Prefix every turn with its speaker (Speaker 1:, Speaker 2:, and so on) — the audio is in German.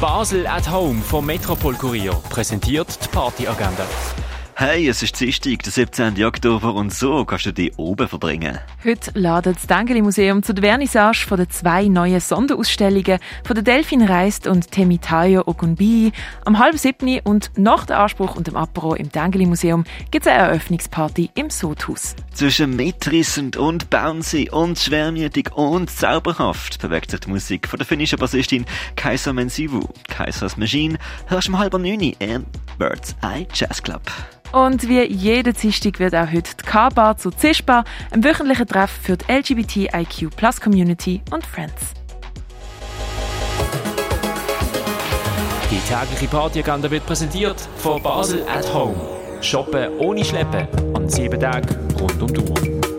Speaker 1: Basel at Home vom Metropol Kurier präsentiert die Partyagenda.
Speaker 2: Hey, es ist Dienstag, der 17. Oktober und so kannst du dich oben verbringen.
Speaker 3: Heute ladet das Dengeli Museum zu der Vernissage von den zwei neuen Sonderausstellungen von der Delfin Reist und Temitayo Ogunbi. Am halben siebten und nach dem Anspruch und dem Apero im Dengeli Museum gibt es eine Eröffnungsparty im Sodhaus.
Speaker 2: Zwischen mitrissend und bouncy und schwermütig und zauberhaft bewegt sich die Musik von der finnischen Bassistin Kaiser Mensivu. Kaisers Machine hörst du um halb neun im Bird's Eye Jazz Club.
Speaker 3: Und wie jede Dienstag wird auch heute die K-Bar zu Zischbar, einem wöchentlichen Treff für die LGBTIQ Plus Community und Friends.
Speaker 1: Die tägliche Partyagenda wird präsentiert von Basel at Home. Shoppen ohne Schleppen an sieben Tagen rund um die Uhr.